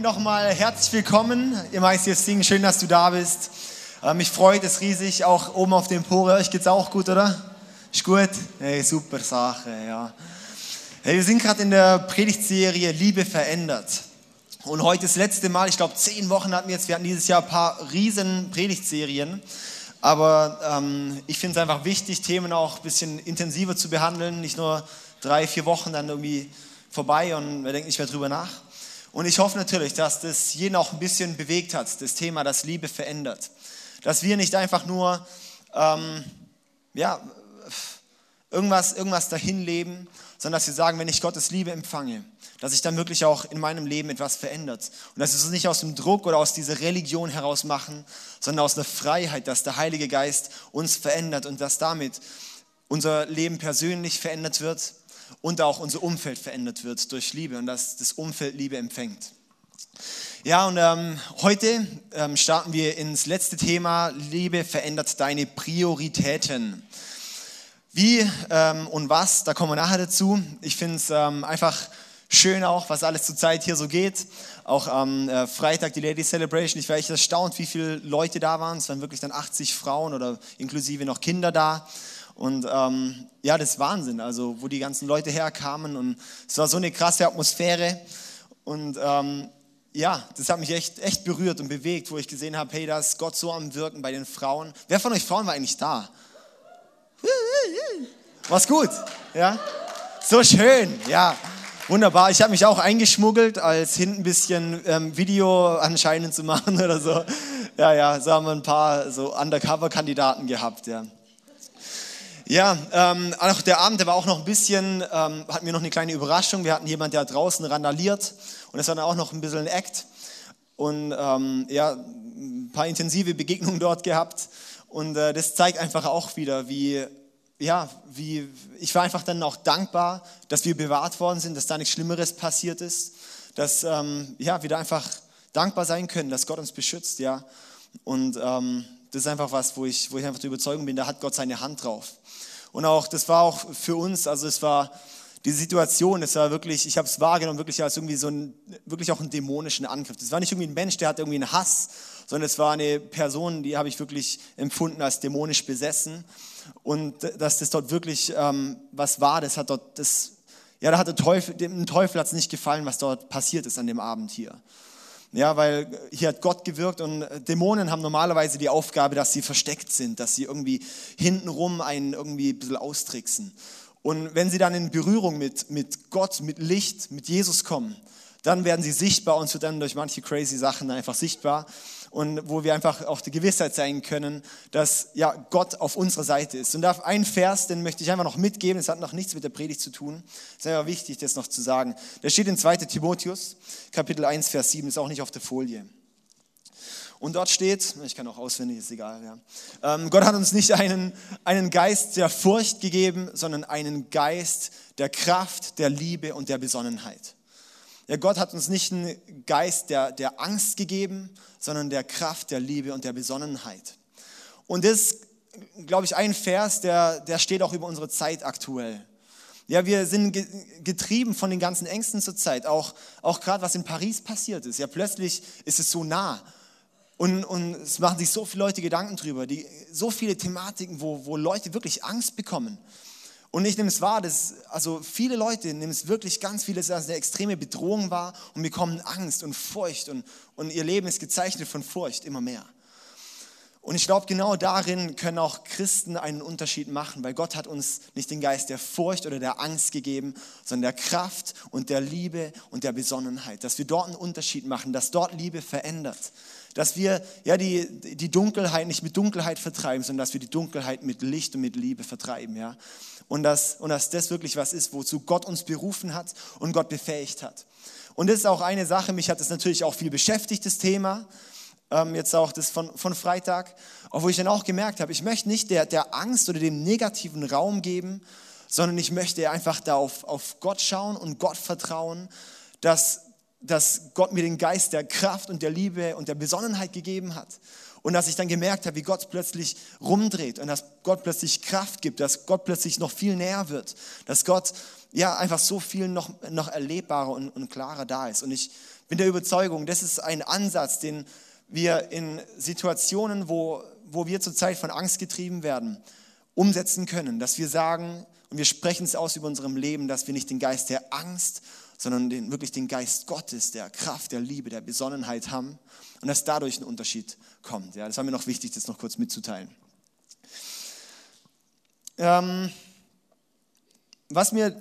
Hiermit nochmal herzlich willkommen im ICF Sing. Schön, dass du da bist. Äh, mich freut es riesig, auch oben auf dem Pore. Euch geht's auch gut, oder? Ist gut? Hey, super Sache, ja. Hey, wir sind gerade in der Predigtserie Liebe verändert. Und heute das letzte Mal, ich glaube zehn Wochen hatten wir jetzt, wir hatten dieses Jahr ein paar riesen Predigtserien. Aber ähm, ich finde es einfach wichtig, Themen auch ein bisschen intensiver zu behandeln. Nicht nur drei, vier Wochen dann irgendwie vorbei und wir denken nicht mehr drüber nach. Und ich hoffe natürlich, dass das jeden auch ein bisschen bewegt hat, das Thema, das Liebe verändert. Dass wir nicht einfach nur ähm, ja, irgendwas, irgendwas dahin leben, sondern dass wir sagen, wenn ich Gottes Liebe empfange, dass sich dann wirklich auch in meinem Leben etwas verändert. Und dass wir es nicht aus dem Druck oder aus dieser Religion heraus machen, sondern aus der Freiheit, dass der Heilige Geist uns verändert und dass damit unser Leben persönlich verändert wird und auch unser Umfeld verändert wird durch Liebe und dass das Umfeld Liebe empfängt. Ja, und ähm, heute ähm, starten wir ins letzte Thema, Liebe verändert deine Prioritäten. Wie ähm, und was, da kommen wir nachher dazu. Ich finde es ähm, einfach schön auch, was alles zurzeit hier so geht. Auch am äh, Freitag die Lady Celebration. Ich war echt erstaunt, wie viele Leute da waren. Es waren wirklich dann 80 Frauen oder inklusive noch Kinder da. Und ähm, ja, das ist Wahnsinn, also wo die ganzen Leute herkamen und es war so eine krasse Atmosphäre und ähm, ja, das hat mich echt, echt berührt und bewegt, wo ich gesehen habe, hey, da ist Gott so am Wirken bei den Frauen. Wer von euch Frauen war eigentlich da? Was gut, ja? So schön, ja. Wunderbar. Ich habe mich auch eingeschmuggelt, als hinten ein bisschen ähm, Video anscheinend zu machen oder so. Ja, ja, so haben wir ein paar so Undercover-Kandidaten gehabt, ja. Ja, ähm, auch der Abend, der war auch noch ein bisschen, ähm, hatten wir noch eine kleine Überraschung. Wir hatten jemanden, der draußen randaliert und es war dann auch noch ein bisschen ein Act. Und ähm, ja, ein paar intensive Begegnungen dort gehabt. Und äh, das zeigt einfach auch wieder, wie, ja, wie, ich war einfach dann auch dankbar, dass wir bewahrt worden sind, dass da nichts Schlimmeres passiert ist. Dass, ähm, ja, wir da einfach dankbar sein können, dass Gott uns beschützt, ja. Und ähm, das ist einfach was, wo ich, wo ich einfach der Überzeugung bin, da hat Gott seine Hand drauf. Und auch, das war auch für uns, also es war die Situation, es war wirklich, ich habe es wahrgenommen, wirklich als irgendwie so ein, wirklich auch einen dämonischen Angriff. Das war nicht irgendwie ein Mensch, der hat irgendwie einen Hass, sondern es war eine Person, die habe ich wirklich empfunden als dämonisch besessen. Und dass das dort wirklich ähm, was war, das hat dort, das, ja, da hat der Teufel, dem Teufel hat es nicht gefallen, was dort passiert ist an dem Abend hier. Ja, weil hier hat Gott gewirkt und Dämonen haben normalerweise die Aufgabe, dass sie versteckt sind, dass sie irgendwie hintenrum einen irgendwie ein bisschen austricksen. Und wenn sie dann in Berührung mit, mit Gott, mit Licht, mit Jesus kommen, dann werden sie sichtbar und wird dann durch manche crazy Sachen einfach sichtbar und wo wir einfach auch die Gewissheit sein können, dass ja Gott auf unserer Seite ist. Und da ein Vers, den möchte ich einfach noch mitgeben, es hat noch nichts mit der Predigt zu tun, ist einfach wichtig, das noch zu sagen. Der steht in 2. Timotheus, Kapitel 1, Vers 7, ist auch nicht auf der Folie. Und dort steht, ich kann auch auswendig, ist egal, ja. Ähm, Gott hat uns nicht einen, einen Geist der Furcht gegeben, sondern einen Geist der Kraft, der Liebe und der Besonnenheit. Ja, Gott hat uns nicht einen Geist der, der Angst gegeben, sondern der Kraft, der Liebe und der Besonnenheit. Und das ist, glaube ich, ein Vers, der, der steht auch über unsere Zeit aktuell. Ja, wir sind getrieben von den ganzen Ängsten zur Zeit, auch, auch gerade was in Paris passiert ist. Ja, plötzlich ist es so nah. Und, und es machen sich so viele Leute Gedanken drüber, die, so viele Thematiken, wo, wo Leute wirklich Angst bekommen. Und ich nehme es wahr, dass also viele Leute nehmen es wirklich ganz vieles als eine extreme Bedrohung wahr und bekommen Angst und Furcht und, und ihr Leben ist gezeichnet von Furcht immer mehr. Und ich glaube, genau darin können auch Christen einen Unterschied machen, weil Gott hat uns nicht den Geist der Furcht oder der Angst gegeben, sondern der Kraft und der Liebe und der Besonnenheit. Dass wir dort einen Unterschied machen, dass dort Liebe verändert. Dass wir ja, die, die Dunkelheit nicht mit Dunkelheit vertreiben, sondern dass wir die Dunkelheit mit Licht und mit Liebe vertreiben. Ja? Und, dass, und dass das wirklich was ist, wozu Gott uns berufen hat und Gott befähigt hat. Und das ist auch eine Sache, mich hat das natürlich auch viel beschäftigt, das Thema ähm, jetzt auch das von, von Freitag, wo ich dann auch gemerkt habe, ich möchte nicht der, der Angst oder dem negativen Raum geben, sondern ich möchte einfach da auf, auf Gott schauen und Gott vertrauen, dass, dass Gott mir den Geist der Kraft und der Liebe und der Besonnenheit gegeben hat. Und dass ich dann gemerkt habe, wie Gott plötzlich rumdreht und dass Gott plötzlich Kraft gibt, dass Gott plötzlich noch viel näher wird, dass Gott ja einfach so viel noch, noch erlebbarer und, und klarer da ist. Und ich bin der Überzeugung, das ist ein Ansatz, den wir in Situationen, wo, wo wir zurzeit von Angst getrieben werden, umsetzen können. Dass wir sagen, und wir sprechen es aus über unserem Leben, dass wir nicht den Geist der Angst, sondern den, wirklich den Geist Gottes, der Kraft, der Liebe, der Besonnenheit haben und dass dadurch ein Unterschied kommt. Ja, das war mir noch wichtig, das noch kurz mitzuteilen. Ähm, was mir,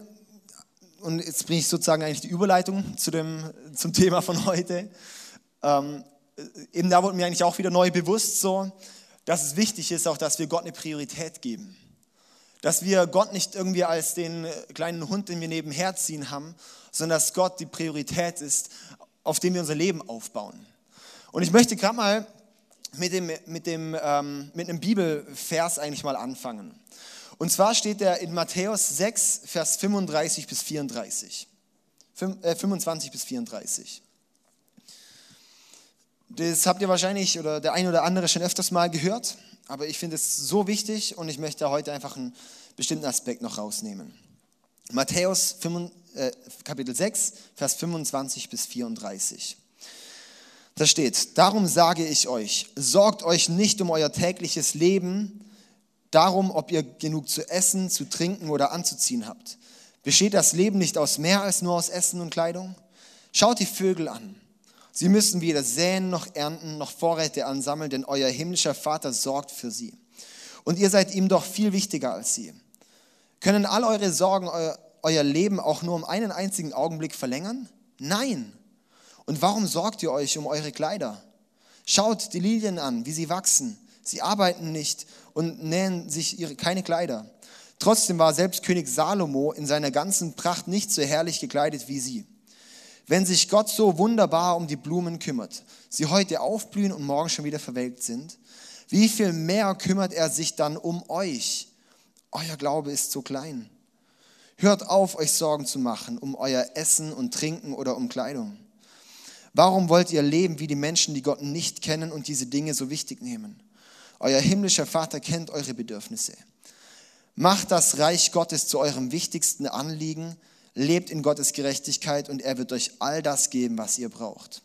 und jetzt bringe ich sozusagen eigentlich die Überleitung zu dem, zum Thema von heute, ähm, eben da wurde mir eigentlich auch wieder neu bewusst, so, dass es wichtig ist, auch dass wir Gott eine Priorität geben. Dass wir Gott nicht irgendwie als den kleinen Hund, den wir nebenher ziehen haben, sondern dass Gott die Priorität ist, auf dem wir unser Leben aufbauen. Und ich möchte gerade mal mit, dem, mit, dem, ähm, mit einem Bibelvers eigentlich mal anfangen. Und zwar steht er in Matthäus 6, Vers 35 bis 34. 25 äh, bis 34. Das habt ihr wahrscheinlich oder der ein oder andere schon öfters mal gehört, aber ich finde es so wichtig und ich möchte heute einfach einen bestimmten Aspekt noch rausnehmen. Matthäus 5, äh, Kapitel 6, Vers 25 bis 34. Da steht, darum sage ich euch, sorgt euch nicht um euer tägliches Leben, darum, ob ihr genug zu essen, zu trinken oder anzuziehen habt. Besteht das Leben nicht aus mehr als nur aus Essen und Kleidung? Schaut die Vögel an. Sie müssen weder säen noch ernten noch Vorräte ansammeln, denn euer himmlischer Vater sorgt für sie. Und ihr seid ihm doch viel wichtiger als sie. Können all eure Sorgen euer, euer Leben auch nur um einen einzigen Augenblick verlängern? Nein. Und warum sorgt ihr euch um eure Kleider? Schaut die Lilien an, wie sie wachsen. Sie arbeiten nicht und nähen sich ihre, keine Kleider. Trotzdem war selbst König Salomo in seiner ganzen Pracht nicht so herrlich gekleidet wie sie. Wenn sich Gott so wunderbar um die Blumen kümmert, sie heute aufblühen und morgen schon wieder verwelkt sind, wie viel mehr kümmert er sich dann um euch? Euer Glaube ist so klein. Hört auf, euch Sorgen zu machen um euer Essen und Trinken oder um Kleidung. Warum wollt ihr leben wie die Menschen, die Gott nicht kennen und diese Dinge so wichtig nehmen? Euer himmlischer Vater kennt eure Bedürfnisse. Macht das Reich Gottes zu eurem wichtigsten Anliegen lebt in Gottes Gerechtigkeit und er wird euch all das geben, was ihr braucht.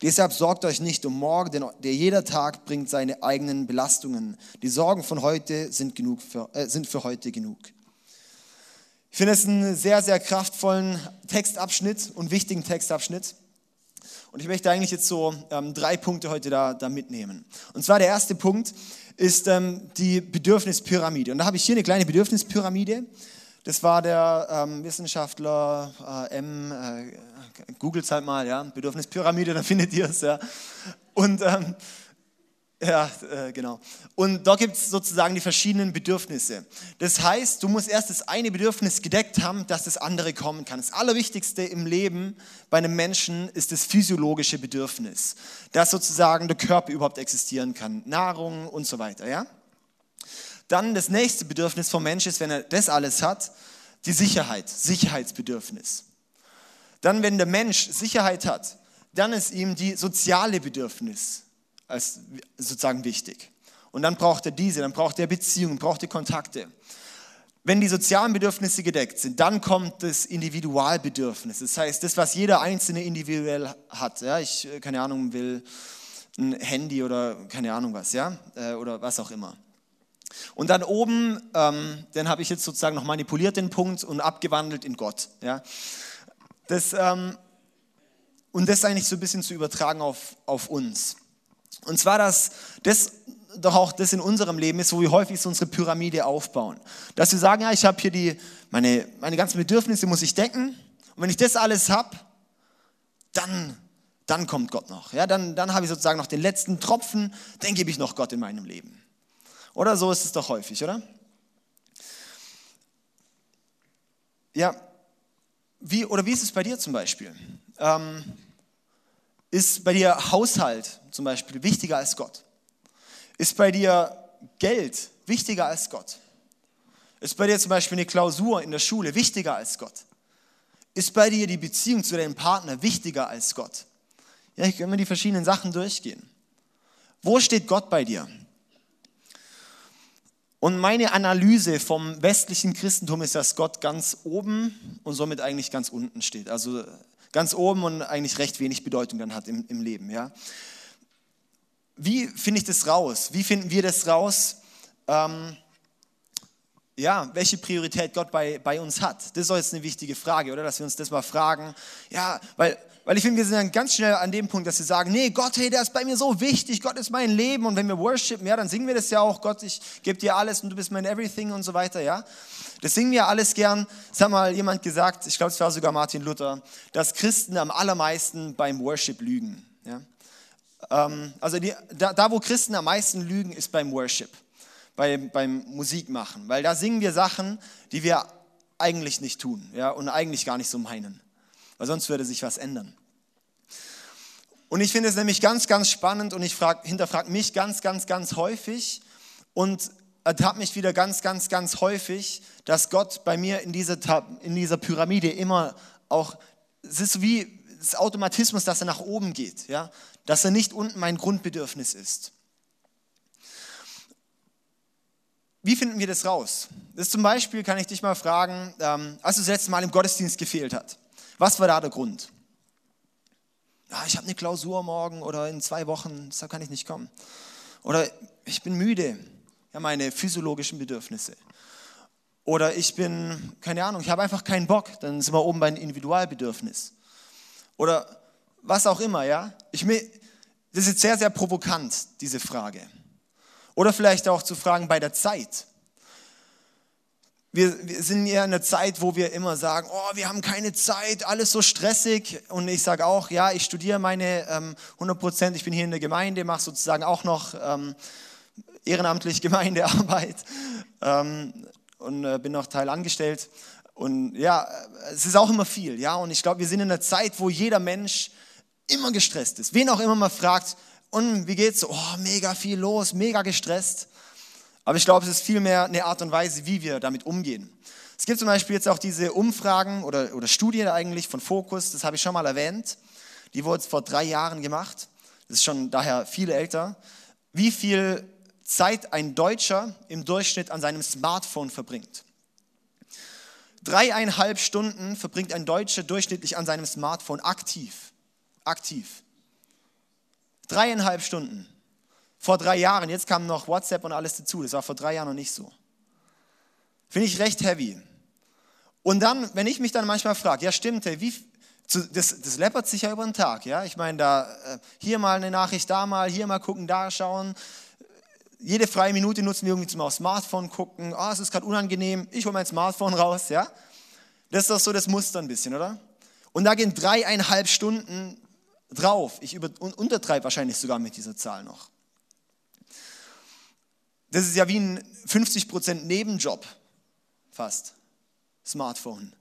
Deshalb sorgt euch nicht um morgen, denn der jeder Tag bringt seine eigenen Belastungen. Die Sorgen von heute sind, genug für, äh, sind für heute genug. Ich finde es einen sehr, sehr kraftvollen Textabschnitt und wichtigen Textabschnitt. Und ich möchte eigentlich jetzt so ähm, drei Punkte heute da, da mitnehmen. Und zwar der erste Punkt ist ähm, die Bedürfnispyramide. Und da habe ich hier eine kleine Bedürfnispyramide. Das war der ähm, Wissenschaftler äh, M, äh, googelt halt mal, ja, Bedürfnispyramide, dann findet ihr es, ja. Und ähm, ja, äh, genau. Und da gibt es sozusagen die verschiedenen Bedürfnisse. Das heißt, du musst erst das eine Bedürfnis gedeckt haben, dass das andere kommen kann. Das Allerwichtigste im Leben bei einem Menschen ist das physiologische Bedürfnis, dass sozusagen der Körper überhaupt existieren kann, Nahrung und so weiter, ja. Dann das nächste Bedürfnis vom Mensch ist, wenn er das alles hat, die Sicherheit, Sicherheitsbedürfnis. Dann, wenn der Mensch Sicherheit hat, dann ist ihm die soziale Bedürfnis als sozusagen wichtig. Und dann braucht er diese, dann braucht er Beziehungen, braucht er Kontakte. Wenn die sozialen Bedürfnisse gedeckt sind, dann kommt das Individualbedürfnis. Das heißt, das, was jeder Einzelne individuell hat. Ja, ich, äh, keine Ahnung, will ein Handy oder keine Ahnung was, ja, äh, oder was auch immer. Und dann oben, ähm, den habe ich jetzt sozusagen noch manipuliert, den Punkt, und abgewandelt in Gott. Ja. Das, ähm, und das eigentlich so ein bisschen zu übertragen auf, auf uns. Und zwar, dass das doch auch das in unserem Leben ist, wo wir häufig so unsere Pyramide aufbauen. Dass wir sagen, ja, ich habe hier die, meine, meine ganzen Bedürfnisse muss ich decken. Und wenn ich das alles habe, dann, dann kommt Gott noch. Ja, dann, dann habe ich sozusagen noch den letzten Tropfen, den gebe ich noch Gott in meinem Leben. Oder so ist es doch häufig, oder? Ja, wie, oder wie ist es bei dir zum Beispiel? Ähm, ist bei dir Haushalt zum Beispiel wichtiger als Gott? Ist bei dir Geld wichtiger als Gott? Ist bei dir zum Beispiel eine Klausur in der Schule wichtiger als Gott? Ist bei dir die Beziehung zu deinem Partner wichtiger als Gott? Ja, ich kann mir die verschiedenen Sachen durchgehen. Wo steht Gott bei dir? Und meine Analyse vom westlichen Christentum ist, dass Gott ganz oben und somit eigentlich ganz unten steht. Also ganz oben und eigentlich recht wenig Bedeutung dann hat im, im Leben. Ja? Wie finde ich das raus? Wie finden wir das raus? Ähm, ja, welche Priorität Gott bei, bei uns hat. Das ist jetzt eine wichtige Frage, oder? Dass wir uns das mal fragen. Ja, weil, weil ich finde, wir sind dann ganz schnell an dem Punkt, dass wir sagen, nee, Gott, hey, der ist bei mir so wichtig, Gott ist mein Leben. Und wenn wir worshipen, ja, dann singen wir das ja auch, Gott, ich gebe dir alles und du bist mein Everything und so weiter, ja. Das singen wir alles gern. Es hat mal jemand gesagt, ich glaube, es war sogar Martin Luther, dass Christen am allermeisten beim Worship lügen. Ja? Ähm, also die, da, da, wo Christen am meisten lügen, ist beim Worship bei, beim Musikmachen, weil da singen wir Sachen, die wir eigentlich nicht tun ja, und eigentlich gar nicht so meinen, weil sonst würde sich was ändern. Und ich finde es nämlich ganz, ganz spannend und ich hinterfrage mich ganz, ganz, ganz häufig und ertappe mich wieder ganz, ganz, ganz häufig, dass Gott bei mir in dieser, in dieser Pyramide immer auch, es ist wie das Automatismus, dass er nach oben geht, ja? dass er nicht unten mein Grundbedürfnis ist. Wie finden wir das raus? Das zum Beispiel kann ich dich mal fragen, ähm, als du das letzte Mal im Gottesdienst gefehlt hat. Was war da der Grund? Ja, ich habe eine Klausur morgen oder in zwei Wochen, deshalb kann ich nicht kommen. Oder ich bin müde, ja, meine physiologischen Bedürfnisse. Oder ich bin, keine Ahnung, ich habe einfach keinen Bock, dann sind wir oben bei einem Individualbedürfnis. Oder was auch immer, ja. Ich, das ist jetzt sehr, sehr provokant, diese Frage. Oder vielleicht auch zu fragen bei der Zeit. Wir, wir, sind ja in einer Zeit, wo wir immer sagen, oh, wir haben keine Zeit, alles so stressig. Und ich sage auch, ja, ich studiere meine ähm, 100 Prozent, ich bin hier in der Gemeinde, mache sozusagen auch noch ähm, ehrenamtlich Gemeindearbeit ähm, und äh, bin noch Teil angestellt. Und ja, es ist auch immer viel, ja. Und ich glaube, wir sind in einer Zeit, wo jeder Mensch immer gestresst ist. Wen auch immer man fragt, und wie geht's? Oh, mega viel los, mega gestresst. Aber ich glaube, es ist vielmehr eine Art und Weise, wie wir damit umgehen. Es gibt zum Beispiel jetzt auch diese Umfragen oder, oder Studien eigentlich von Focus, das habe ich schon mal erwähnt. Die wurde vor drei Jahren gemacht. Das ist schon daher viel älter. Wie viel Zeit ein Deutscher im Durchschnitt an seinem Smartphone verbringt. Dreieinhalb Stunden verbringt ein Deutscher durchschnittlich an seinem Smartphone aktiv. Aktiv. Dreieinhalb Stunden. Vor drei Jahren, jetzt kam noch WhatsApp und alles dazu. Das war vor drei Jahren noch nicht so. Finde ich recht heavy. Und dann, wenn ich mich dann manchmal frage, ja stimmt, wie, das, das läppert sich ja über den Tag, ja. Ich meine, da äh, hier mal eine Nachricht, da mal, hier mal gucken, da schauen. Jede freie Minute nutzen wir irgendwie zum aufs Smartphone gucken. Ah, oh, es ist gerade unangenehm. Ich hole mein Smartphone raus, ja. Das ist doch so das Muster ein bisschen, oder? Und da gehen dreieinhalb Stunden drauf. Ich über, untertreibe wahrscheinlich sogar mit dieser Zahl noch. Das ist ja wie ein 50% Nebenjob, fast. Smartphone.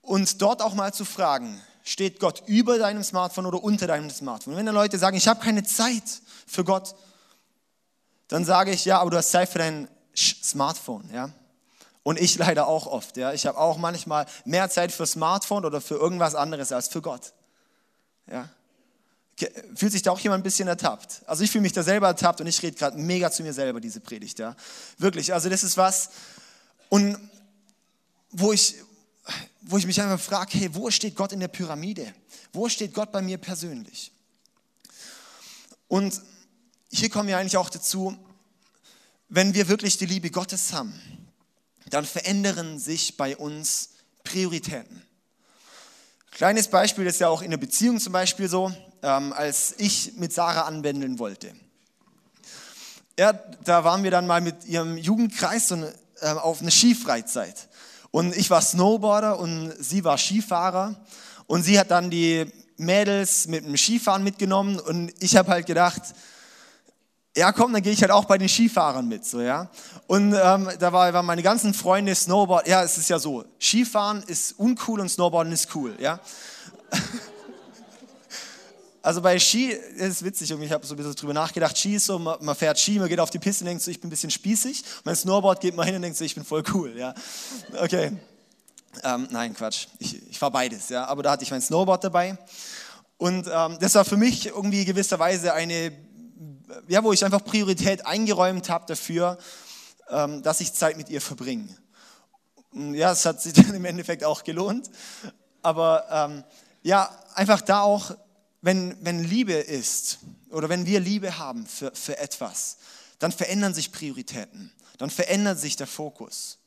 Und dort auch mal zu fragen, steht Gott über deinem Smartphone oder unter deinem Smartphone? Wenn dann Leute sagen, ich habe keine Zeit für Gott, dann sage ich, ja, aber du hast Zeit für dein Smartphone, ja. Und ich leider auch oft, ja. Ich habe auch manchmal mehr Zeit für Smartphone oder für irgendwas anderes als für Gott. Ja? Fühlt sich da auch jemand ein bisschen ertappt? Also ich fühle mich da selber ertappt und ich rede gerade mega zu mir selber, diese Predigt. Ja? Wirklich, also das ist was, und wo ich, wo ich mich einfach frage, hey, wo steht Gott in der Pyramide? Wo steht Gott bei mir persönlich? Und hier kommen wir eigentlich auch dazu, wenn wir wirklich die Liebe Gottes haben, dann verändern sich bei uns Prioritäten. Kleines Beispiel ist ja auch in der Beziehung zum Beispiel so, ähm, als ich mit Sarah anwendeln wollte. Ja, da waren wir dann mal mit ihrem Jugendkreis so äh, auf eine Skifreizeit. Und ich war Snowboarder und sie war Skifahrer. Und sie hat dann die Mädels mit dem Skifahren mitgenommen. Und ich habe halt gedacht, ja komm, dann gehe ich halt auch bei den Skifahrern mit, so ja. Und ähm, da war, waren meine ganzen Freunde Snowboard. Ja, es ist ja so, Skifahren ist uncool und Snowboarden ist cool, ja. Also bei Ski das ist witzig, ich habe so ein bisschen drüber nachgedacht. Ski ist so, man, man, fährt Ski, man geht auf die Piste und denkt so, ich bin ein bisschen spießig. Beim Snowboard geht man hin und denkt so, ich bin voll cool, ja. Okay. Ähm, nein, Quatsch. Ich, ich fahre beides, ja. Aber da hatte ich mein Snowboard dabei. Und ähm, das war für mich irgendwie gewisserweise eine, ja, wo ich einfach Priorität eingeräumt habe dafür, ähm, dass ich Zeit mit ihr verbringe. Ja, es hat sich dann im Endeffekt auch gelohnt. Aber ähm, ja, einfach da auch, wenn, wenn Liebe ist oder wenn wir Liebe haben für, für etwas, dann verändern sich Prioritäten, dann verändert sich der Fokus.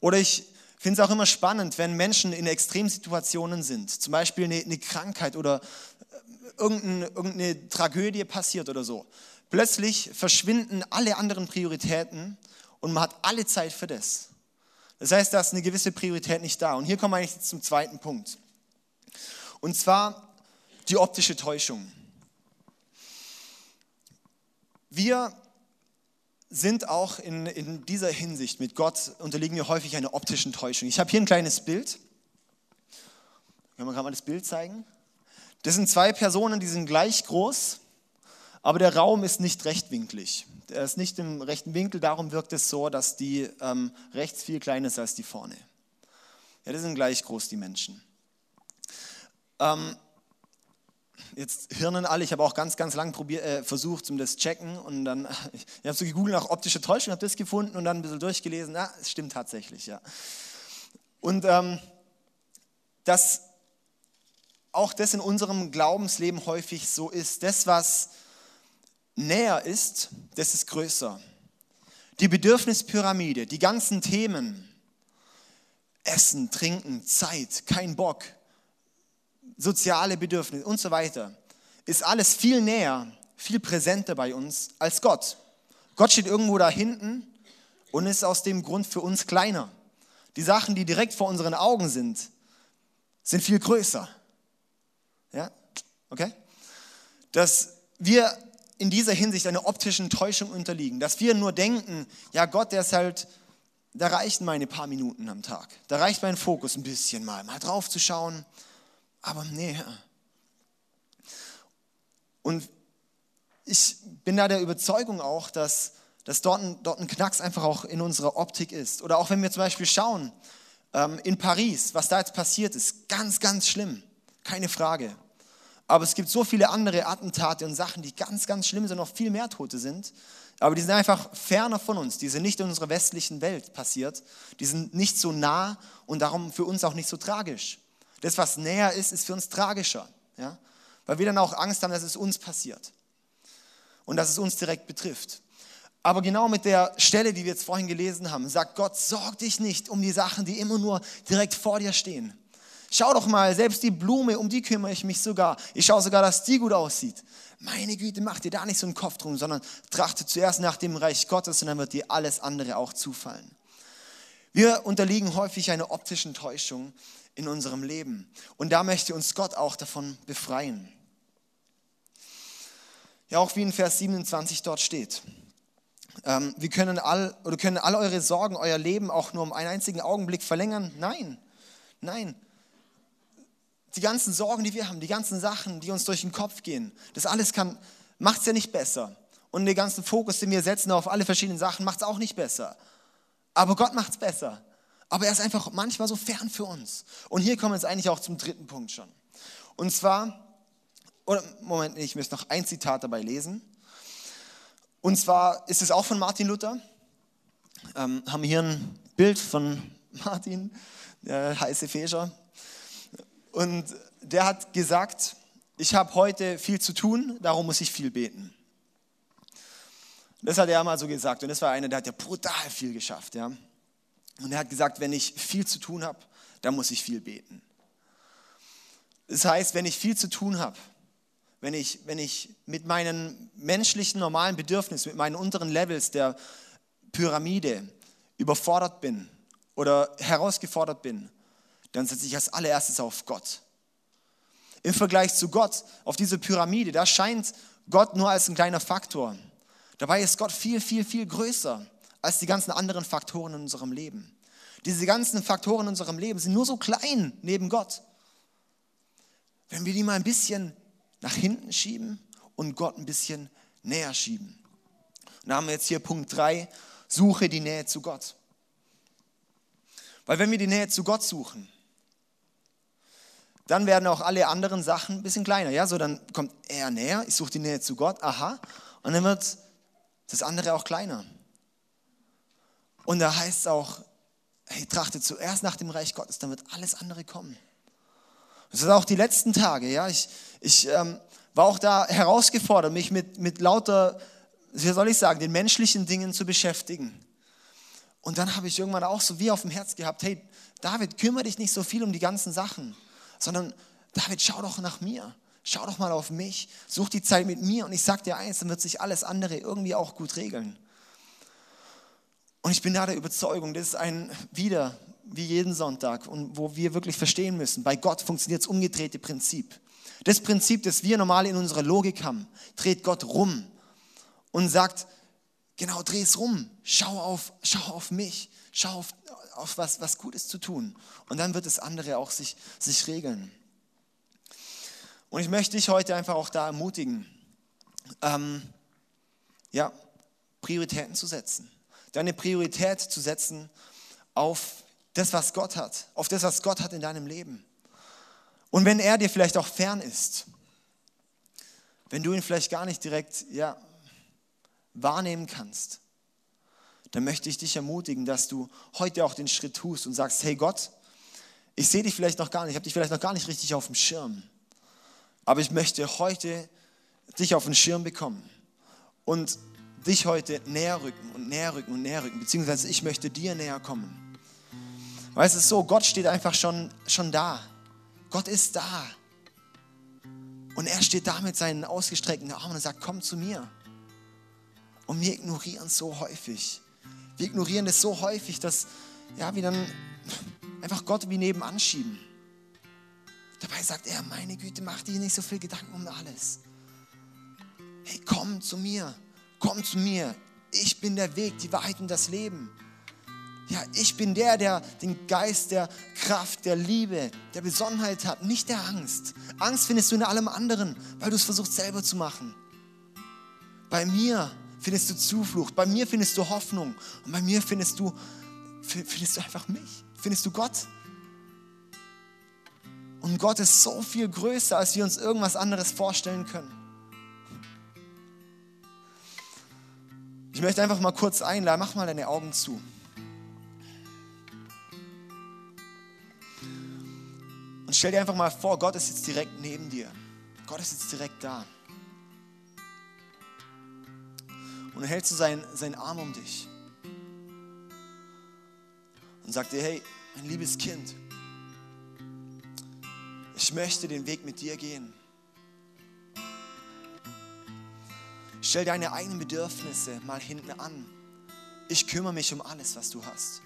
Oder ich finde es auch immer spannend, wenn Menschen in Extremsituationen sind, zum Beispiel eine, eine Krankheit oder äh, irgendeine, irgendeine Tragödie passiert oder so. Plötzlich verschwinden alle anderen Prioritäten und man hat alle Zeit für das. Das heißt, da ist eine gewisse Priorität nicht da. Und hier kommen wir eigentlich zum zweiten Punkt. Und zwar die optische Täuschung. Wir sind auch in, in dieser Hinsicht mit Gott, unterliegen wir häufig einer optischen Täuschung. Ich habe hier ein kleines Bild. Können wir gerade mal das Bild zeigen? Das sind zwei Personen, die sind gleich groß, aber der Raum ist nicht rechtwinklig. Er ist nicht im rechten Winkel, darum wirkt es so, dass die ähm, rechts viel kleiner ist als die vorne. Ja, das sind gleich groß, die Menschen. Ähm, jetzt hirnen alle, ich habe auch ganz, ganz lang probier, äh, versucht, um das checken. Und dann, ich, ich habe so gegoogelt nach optische Täuschung, habe das gefunden und dann ein bisschen durchgelesen, ja, es stimmt tatsächlich, ja. Und ähm, dass auch das in unserem Glaubensleben häufig so ist, das, was näher ist, das ist größer. Die Bedürfnispyramide, die ganzen Themen, Essen, Trinken, Zeit, kein Bock, soziale Bedürfnisse und so weiter, ist alles viel näher, viel präsenter bei uns als Gott. Gott steht irgendwo da hinten und ist aus dem Grund für uns kleiner. Die Sachen, die direkt vor unseren Augen sind, sind viel größer. Ja? Okay? Dass wir in dieser Hinsicht einer optischen Täuschung unterliegen, dass wir nur denken, ja Gott, der ist halt, da reichen meine paar Minuten am Tag, da reicht mein Fokus ein bisschen mal, mal drauf zu schauen, aber nee. Und ich bin da der Überzeugung auch, dass, dass dort, ein, dort ein Knacks einfach auch in unserer Optik ist. Oder auch wenn wir zum Beispiel schauen, ähm, in Paris, was da jetzt passiert ist, ganz, ganz schlimm, keine Frage. Aber es gibt so viele andere Attentate und Sachen, die ganz, ganz schlimm sind, noch viel mehr Tote sind. Aber die sind einfach ferner von uns. Die sind nicht in unserer westlichen Welt passiert. Die sind nicht so nah und darum für uns auch nicht so tragisch. Das, was näher ist, ist für uns tragischer. Ja? Weil wir dann auch Angst haben, dass es uns passiert. Und dass es uns direkt betrifft. Aber genau mit der Stelle, die wir jetzt vorhin gelesen haben, sagt Gott, sorg dich nicht um die Sachen, die immer nur direkt vor dir stehen. Schau doch mal, selbst die Blume, um die kümmere ich mich sogar. Ich schaue sogar, dass die gut aussieht. Meine Güte, mach dir da nicht so einen Kopf drum, sondern trachte zuerst nach dem Reich Gottes und dann wird dir alles andere auch zufallen. Wir unterliegen häufig einer optischen Täuschung, in unserem Leben. Und da möchte uns Gott auch davon befreien. Ja, auch wie in Vers 27 dort steht. Ähm, wir können all, oder können all eure Sorgen, euer Leben auch nur um einen einzigen Augenblick verlängern? Nein, nein. Die ganzen Sorgen, die wir haben, die ganzen Sachen, die uns durch den Kopf gehen, das alles macht es ja nicht besser. Und den ganzen Fokus, den wir setzen auf alle verschiedenen Sachen, macht es auch nicht besser. Aber Gott macht es besser. Aber er ist einfach manchmal so fern für uns. Und hier kommen wir jetzt eigentlich auch zum dritten Punkt schon. Und zwar, oder Moment, ich müsste noch ein Zitat dabei lesen. Und zwar ist es auch von Martin Luther. Ähm, haben hier ein Bild von Martin, der heiße Fischer. Und der hat gesagt, ich habe heute viel zu tun, darum muss ich viel beten. Das hat er mal so gesagt. Und das war einer, der hat ja brutal viel geschafft. Ja. Und er hat gesagt, wenn ich viel zu tun habe, dann muss ich viel beten. Das heißt, wenn ich viel zu tun habe, wenn ich, wenn ich mit meinen menschlichen normalen Bedürfnissen, mit meinen unteren Levels der Pyramide überfordert bin oder herausgefordert bin, dann setze ich als allererstes auf Gott. Im Vergleich zu Gott, auf diese Pyramide, da scheint Gott nur als ein kleiner Faktor. Dabei ist Gott viel, viel, viel größer als die ganzen anderen Faktoren in unserem Leben. Diese ganzen Faktoren in unserem Leben sind nur so klein neben Gott. Wenn wir die mal ein bisschen nach hinten schieben und Gott ein bisschen näher schieben. Und da haben wir jetzt hier Punkt 3, suche die Nähe zu Gott. Weil wenn wir die Nähe zu Gott suchen, dann werden auch alle anderen Sachen ein bisschen kleiner. Ja, so dann kommt er näher, ich suche die Nähe zu Gott, aha, und dann wird das andere auch kleiner. Und da heißt es auch, hey, trachte zuerst nach dem Reich Gottes, dann wird alles andere kommen. Das sind auch die letzten Tage, ja. Ich, ich ähm, war auch da herausgefordert, mich mit, mit lauter, wie soll ich sagen, den menschlichen Dingen zu beschäftigen. Und dann habe ich irgendwann auch so wie auf dem Herz gehabt, hey, David, kümmere dich nicht so viel um die ganzen Sachen, sondern David, schau doch nach mir. Schau doch mal auf mich. Such die Zeit mit mir und ich sag dir eins, dann wird sich alles andere irgendwie auch gut regeln. Und ich bin da der Überzeugung, das ist ein wieder wie jeden Sonntag und wo wir wirklich verstehen müssen, bei Gott funktioniert das umgedrehte Prinzip. Das Prinzip, das wir normal in unserer Logik haben, dreht Gott rum und sagt, genau, dreh es rum, schau auf, schau auf mich, schau auf, auf was, was Gutes zu tun. Und dann wird das andere auch sich, sich regeln. Und ich möchte dich heute einfach auch da ermutigen, ähm, ja, Prioritäten zu setzen. Deine Priorität zu setzen auf das, was Gott hat, auf das, was Gott hat in deinem Leben. Und wenn er dir vielleicht auch fern ist, wenn du ihn vielleicht gar nicht direkt ja, wahrnehmen kannst, dann möchte ich dich ermutigen, dass du heute auch den Schritt tust und sagst, hey Gott, ich sehe dich vielleicht noch gar nicht, ich habe dich vielleicht noch gar nicht richtig auf dem Schirm, aber ich möchte heute dich auf den Schirm bekommen und dich heute näher rücken und näher rücken und näher rücken, beziehungsweise ich möchte dir näher kommen. Weißt du, so, Gott steht einfach schon, schon da. Gott ist da. Und er steht da mit seinen ausgestreckten Armen und sagt, komm zu mir. Und wir ignorieren es so häufig. Wir ignorieren das so häufig, dass ja, wir dann einfach Gott wie nebenan schieben. Dabei sagt er, meine Güte, mach dir nicht so viel Gedanken um alles. Hey, komm zu mir, komm zu mir. Ich bin der Weg, die Wahrheit und das Leben. Ja, ich bin der, der den Geist der Kraft, der Liebe, der Besonnenheit hat, nicht der Angst. Angst findest du in allem anderen, weil du es versuchst selber zu machen. Bei mir findest du Zuflucht, bei mir findest du Hoffnung und bei mir findest du, findest du einfach mich, findest du Gott. Und Gott ist so viel größer, als wir uns irgendwas anderes vorstellen können. Ich möchte einfach mal kurz einladen, mach mal deine Augen zu. Und stell dir einfach mal vor, Gott ist jetzt direkt neben dir. Gott ist jetzt direkt da. Und er hält so seinen, seinen Arm um dich. Und sagt dir, hey, mein liebes Kind, ich möchte den Weg mit dir gehen. Stell deine eigenen Bedürfnisse mal hinten an. Ich kümmere mich um alles, was du hast.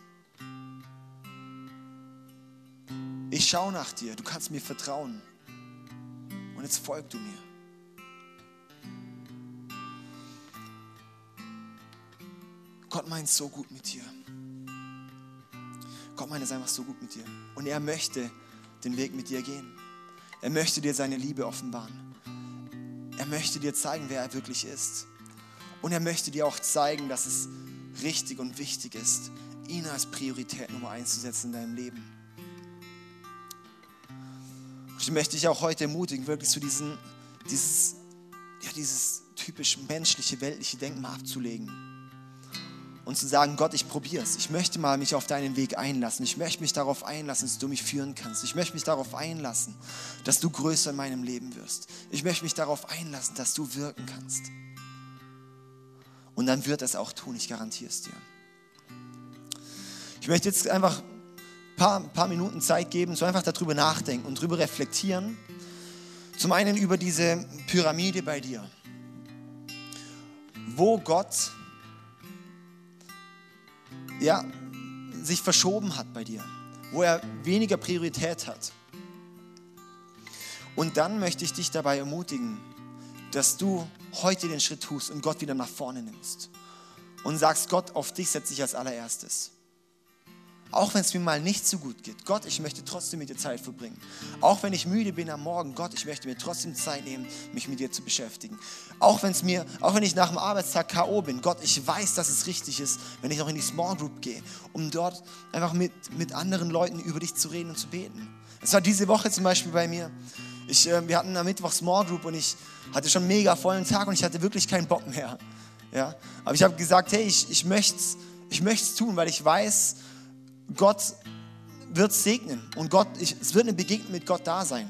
Ich schaue nach dir, du kannst mir vertrauen. Und jetzt folg du mir. Gott meint so gut mit dir. Gott meint es einfach so gut mit dir. Und er möchte den Weg mit dir gehen. Er möchte dir seine Liebe offenbaren. Er möchte dir zeigen, wer er wirklich ist. Und er möchte dir auch zeigen, dass es richtig und wichtig ist, ihn als Priorität Nummer eins zu setzen in deinem Leben. Ich möchte dich auch heute ermutigen, wirklich so diesen, dieses, ja, dieses typisch menschliche, weltliche Denken abzulegen. Und zu sagen, Gott, ich probiere es. Ich möchte mal mich auf deinen Weg einlassen. Ich möchte mich darauf einlassen, dass du mich führen kannst. Ich möchte mich darauf einlassen, dass du größer in meinem Leben wirst. Ich möchte mich darauf einlassen, dass du wirken kannst. Und dann wird es auch tun, ich garantiere es dir. Ich möchte jetzt einfach paar, paar Minuten Zeit geben, so einfach darüber nachdenken und darüber reflektieren. Zum einen über diese Pyramide bei dir, wo Gott ja, sich verschoben hat bei dir, wo er weniger Priorität hat. Und dann möchte ich dich dabei ermutigen, dass du heute den Schritt tust und Gott wieder nach vorne nimmst und sagst, Gott, auf dich setze ich als allererstes. Auch wenn es mir mal nicht so gut geht. Gott, ich möchte trotzdem mit dir Zeit verbringen. Auch wenn ich müde bin am Morgen. Gott, ich möchte mir trotzdem Zeit nehmen, mich mit dir zu beschäftigen. Auch, wenn's mir, auch wenn ich nach dem Arbeitstag K.O. bin. Gott, ich weiß, dass es richtig ist, wenn ich noch in die Small Group gehe, um dort einfach mit, mit anderen Leuten über dich zu reden und zu beten. Es war diese Woche zum Beispiel bei mir. Ich, äh, wir hatten am Mittwoch Small Group und ich hatte schon mega vollen Tag und ich hatte wirklich keinen Bock mehr. Ja? Aber ich habe gesagt, hey, ich, ich möchte es ich möcht's tun, weil ich weiß, Gott wird segnen und Gott, ich, es wird eine Begegnung mit Gott da sein.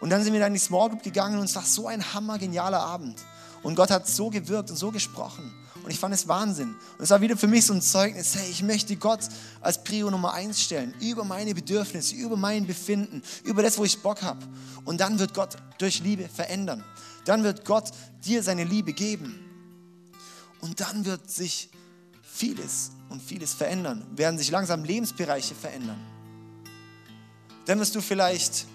Und dann sind wir dann in die Small Group gegangen und es war so ein hammergenialer Abend. Und Gott hat so gewirkt und so gesprochen. Und ich fand es Wahnsinn. Und es war wieder für mich so ein Zeugnis, hey, ich möchte Gott als Prio Nummer eins stellen, über meine Bedürfnisse, über mein Befinden, über das, wo ich Bock habe. Und dann wird Gott durch Liebe verändern. Dann wird Gott dir seine Liebe geben. Und dann wird sich vieles und vieles verändern, werden sich langsam Lebensbereiche verändern. Dann wirst du vielleicht,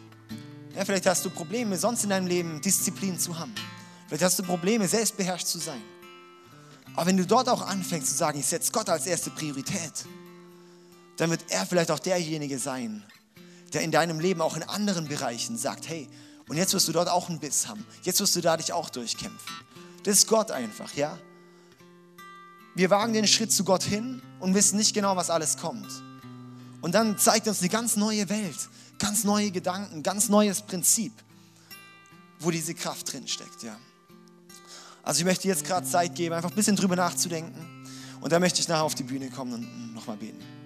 ja, vielleicht hast du Probleme, sonst in deinem Leben Disziplin zu haben. Vielleicht hast du Probleme, selbstbeherrscht zu sein. Aber wenn du dort auch anfängst zu sagen, ich setze Gott als erste Priorität, dann wird er vielleicht auch derjenige sein, der in deinem Leben auch in anderen Bereichen sagt, hey, und jetzt wirst du dort auch einen Biss haben. Jetzt wirst du da dich auch durchkämpfen. Das ist Gott einfach, ja? Wir wagen den Schritt zu Gott hin und wissen nicht genau, was alles kommt. Und dann zeigt uns eine ganz neue Welt, ganz neue Gedanken, ganz neues Prinzip, wo diese Kraft drin steckt, ja. Also ich möchte jetzt gerade Zeit geben, einfach ein bisschen drüber nachzudenken. Und dann möchte ich nachher auf die Bühne kommen und nochmal beten.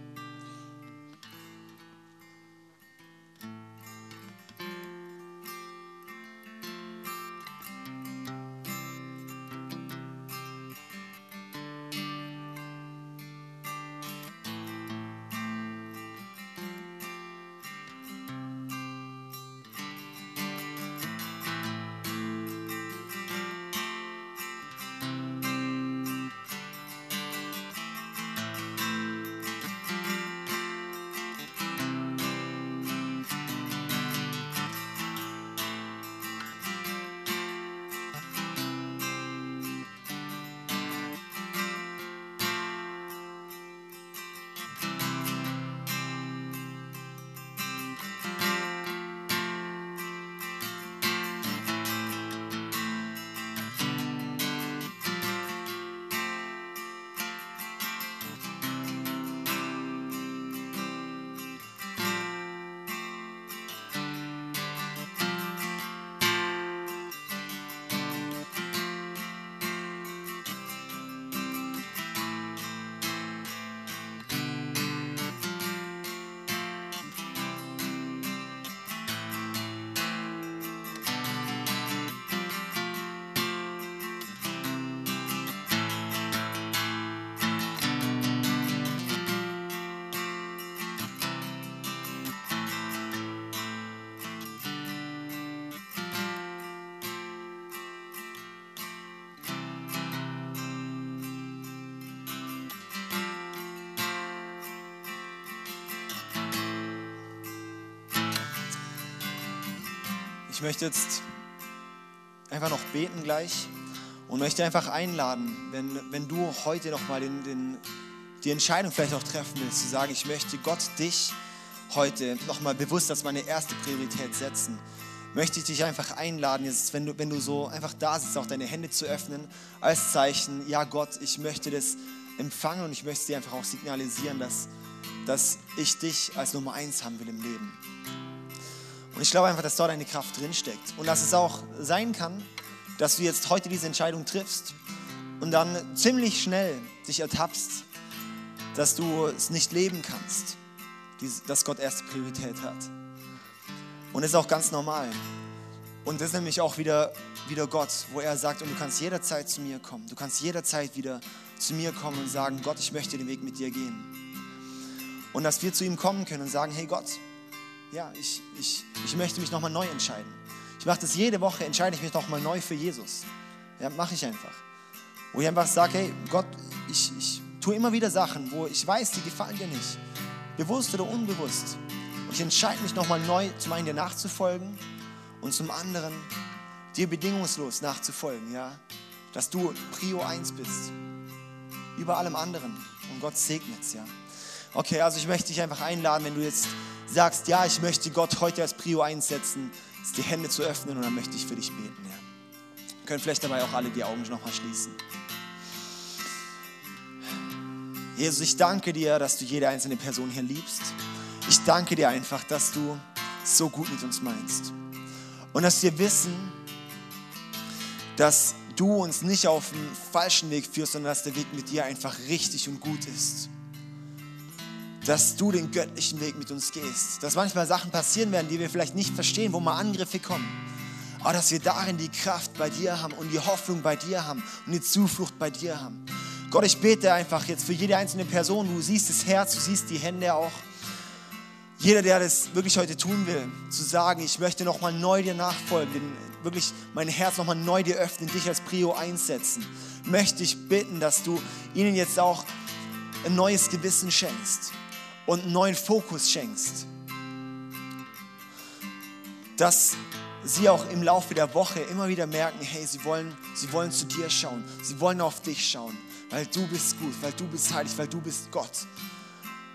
Möchte jetzt einfach noch beten gleich und möchte einfach einladen, wenn, wenn du heute nochmal den, den, die Entscheidung vielleicht auch treffen willst, zu sagen, ich möchte Gott dich heute nochmal bewusst als meine erste Priorität setzen, möchte ich dich einfach einladen, jetzt, wenn, du, wenn du so einfach da sitzt, auch deine Hände zu öffnen, als Zeichen, ja Gott, ich möchte das empfangen und ich möchte dir einfach auch signalisieren, dass, dass ich dich als Nummer eins haben will im Leben. Und ich glaube einfach, dass dort eine Kraft drinsteckt. Und dass es auch sein kann, dass du jetzt heute diese Entscheidung triffst und dann ziemlich schnell dich ertappst, dass du es nicht leben kannst, dass Gott erste Priorität hat. Und das ist auch ganz normal. Und das ist nämlich auch wieder, wieder Gott, wo er sagt, und du kannst jederzeit zu mir kommen. Du kannst jederzeit wieder zu mir kommen und sagen, Gott, ich möchte den Weg mit dir gehen. Und dass wir zu ihm kommen können und sagen, hey Gott, ja, ich, ich, ich möchte mich nochmal neu entscheiden. Ich mache das jede Woche, entscheide ich mich nochmal neu für Jesus. Ja, mache ich einfach. Wo ich einfach sage, hey Gott, ich, ich tue immer wieder Sachen, wo ich weiß, die gefallen dir nicht. Bewusst oder unbewusst. Und ich entscheide mich nochmal neu, zum einen dir nachzufolgen und zum anderen dir bedingungslos nachzufolgen, ja. Dass du Prio 1 bist. Über allem anderen. Und Gott segnet es, ja. Okay, also ich möchte dich einfach einladen, wenn du jetzt sagst, ja, ich möchte Gott heute als Prio einsetzen, die Hände zu öffnen und dann möchte ich für dich beten. Ja. Wir können vielleicht dabei auch alle die Augen nochmal schließen. Jesus, ich danke dir, dass du jede einzelne Person hier liebst. Ich danke dir einfach, dass du so gut mit uns meinst. Und dass wir wissen, dass du uns nicht auf den falschen Weg führst, sondern dass der Weg mit dir einfach richtig und gut ist. Dass du den göttlichen Weg mit uns gehst. Dass manchmal Sachen passieren werden, die wir vielleicht nicht verstehen, wo mal Angriffe kommen. Aber dass wir darin die Kraft bei dir haben und die Hoffnung bei dir haben und die Zuflucht bei dir haben. Gott, ich bete einfach jetzt für jede einzelne Person. Du siehst das Herz, du siehst die Hände auch. Jeder, der das wirklich heute tun will, zu sagen, ich möchte nochmal neu dir nachfolgen, wirklich mein Herz nochmal neu dir öffnen, dich als Prio einsetzen, möchte ich bitten, dass du ihnen jetzt auch ein neues Gewissen schenkst und einen neuen Fokus schenkst. Dass sie auch im Laufe der Woche immer wieder merken, hey, sie wollen, sie wollen zu dir schauen, sie wollen auf dich schauen, weil du bist gut, weil du bist heilig, weil du bist Gott.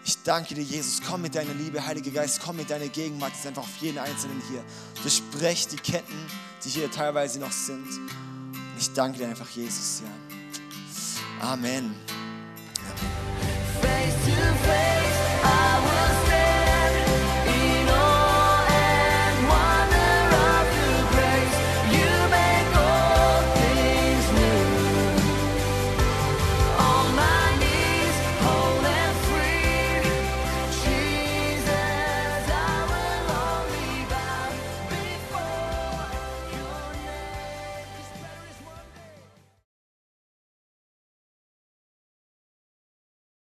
Ich danke dir, Jesus. Komm mit deiner Liebe, Heiliger Geist. Komm mit deiner Gegenwart. Ist einfach auf jeden Einzelnen hier. Besprech die Ketten, die hier teilweise noch sind. Ich danke dir einfach, Jesus. Ja. Amen. Face to face.